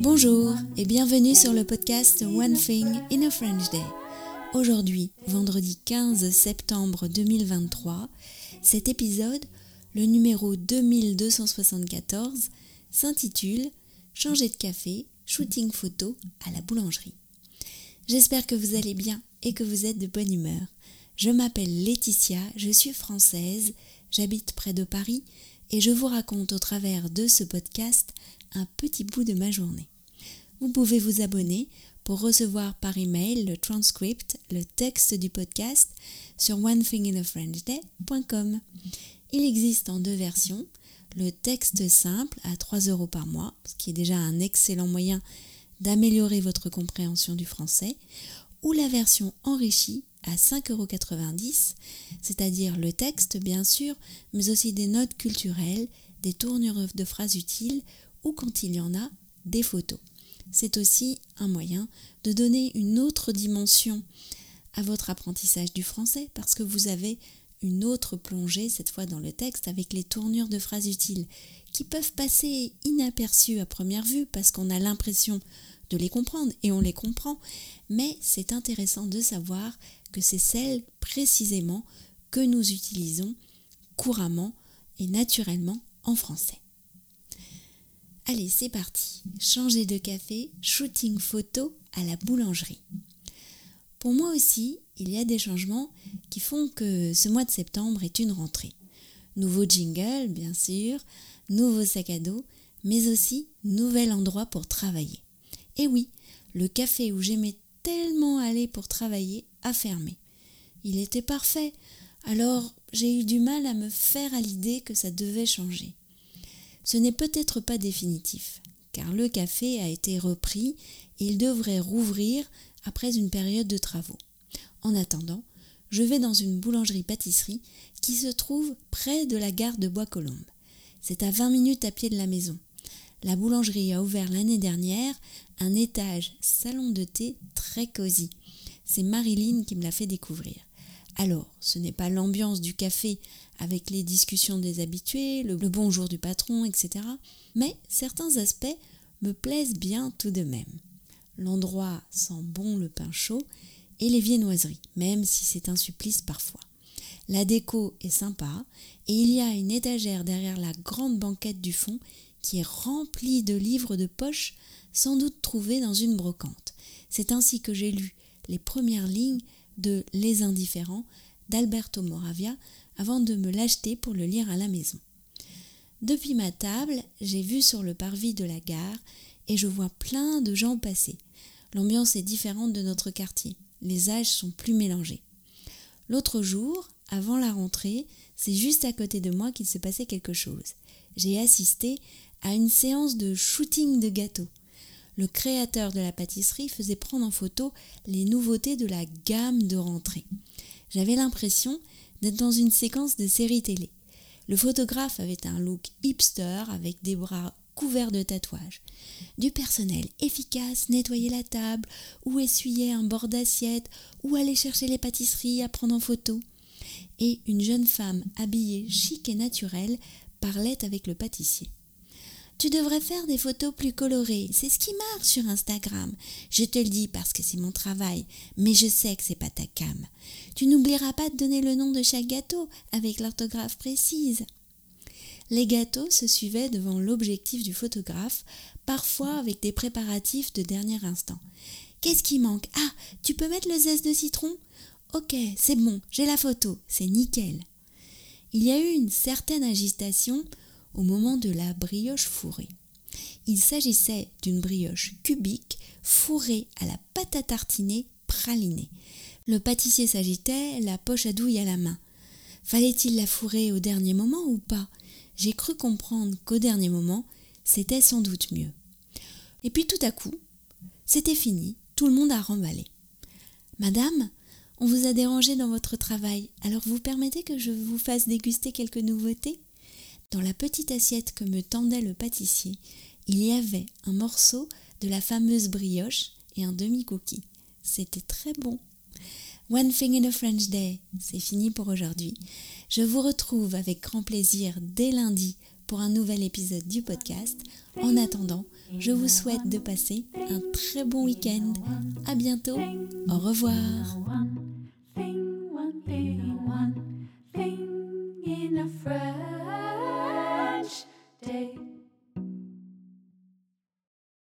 Bonjour et bienvenue sur le podcast One Thing in a French Day. Aujourd'hui, vendredi 15 septembre 2023, cet épisode, le numéro 2274, s'intitule Changer de café, shooting photo à la boulangerie. J'espère que vous allez bien et que vous êtes de bonne humeur. Je m'appelle Laetitia, je suis française, j'habite près de Paris et je vous raconte au travers de ce podcast un petit bout de ma journée. Vous pouvez vous abonner pour recevoir par email le transcript, le texte du podcast sur onethinginafrenchday.com. Il existe en deux versions, le texte simple à 3 euros par mois, ce qui est déjà un excellent moyen d'améliorer votre compréhension du français, ou la version enrichie à 5,90 euros, c'est-à-dire le texte bien sûr, mais aussi des notes culturelles, des tournures de phrases utiles ou quand il y en a, des photos. C'est aussi un moyen de donner une autre dimension à votre apprentissage du français parce que vous avez une autre plongée, cette fois dans le texte, avec les tournures de phrases utiles qui peuvent passer inaperçues à première vue parce qu'on a l'impression de les comprendre et on les comprend, mais c'est intéressant de savoir que c'est celles précisément que nous utilisons couramment et naturellement en français. Allez, c'est parti. Changer de café, shooting photo à la boulangerie. Pour moi aussi, il y a des changements qui font que ce mois de septembre est une rentrée. Nouveau jingle, bien sûr, nouveau sac à dos, mais aussi nouvel endroit pour travailler. Et oui, le café où j'aimais tellement aller pour travailler a fermé. Il était parfait, alors j'ai eu du mal à me faire à l'idée que ça devait changer. Ce n'est peut-être pas définitif, car le café a été repris et il devrait rouvrir après une période de travaux. En attendant, je vais dans une boulangerie-pâtisserie qui se trouve près de la gare de Bois-Colombes. C'est à 20 minutes à pied de la maison. La boulangerie a ouvert l'année dernière un étage salon de thé très cosy. C'est Marilyn qui me l'a fait découvrir. Alors, ce n'est pas l'ambiance du café avec les discussions des habitués, le, bonjour du patron, etc. Mais certains aspects me plaisent bien tout de même. L'endroit sent bon le pain chaud et les viennoiseries, même si c'est un supplice parfois. La déco est sympa et il y a une étagère derrière la grande banquette du fond qui est remplie de livres de poche sans doute trouvés dans une brocante. C'est ainsi que j'ai lu les premières lignes de Les Indifférents d'Alberto Moravia avant de me l'acheter pour le lire à la maison. Depuis ma table, j'ai vu sur le parvis de la gare et je vois plein de gens passer. L'ambiance est différente de notre quartier. Les âges sont plus mélangés. L'autre jour, avant la rentrée, c'est juste à côté de moi qu'il se passait quelque chose. J'ai assisté à une séance de shooting de gâteaux le créateur de la pâtisserie faisait prendre en photo les nouveautés de la gamme de rentrée. J'avais l'impression d'être dans une séquence de série télé. Le photographe avait un look hipster avec des bras couverts de tatouages. Du personnel efficace nettoyait la table, ou essuyait un bord d'assiette, ou allait chercher les pâtisseries à prendre en photo. Et une jeune femme habillée chic et naturelle parlait avec le pâtissier. Tu devrais faire des photos plus colorées. C'est ce qui marche sur Instagram. Je te le dis parce que c'est mon travail, mais je sais que c'est pas ta cam. Tu n'oublieras pas de donner le nom de chaque gâteau avec l'orthographe précise. Les gâteaux se suivaient devant l'objectif du photographe, parfois avec des préparatifs de dernier instant. Qu'est-ce qui manque? Ah, tu peux mettre le zeste de citron? Ok, c'est bon, j'ai la photo, c'est nickel. Il y a eu une certaine agitation au moment de la brioche fourrée. Il s'agissait d'une brioche cubique fourrée à la pâte à tartiner pralinée. Le pâtissier s'agitait, la poche à douille à la main. Fallait-il la fourrer au dernier moment ou pas? J'ai cru comprendre qu'au dernier moment, c'était sans doute mieux. Et puis tout à coup, c'était fini, tout le monde a remballé. Madame, on vous a dérangé dans votre travail, alors vous permettez que je vous fasse déguster quelques nouveautés? Dans la petite assiette que me tendait le pâtissier, il y avait un morceau de la fameuse brioche et un demi-cookie. C'était très bon. One Thing in a French Day, c'est fini pour aujourd'hui. Je vous retrouve avec grand plaisir dès lundi pour un nouvel épisode du podcast. En attendant, je vous souhaite de passer un très bon week-end. À bientôt. Au revoir.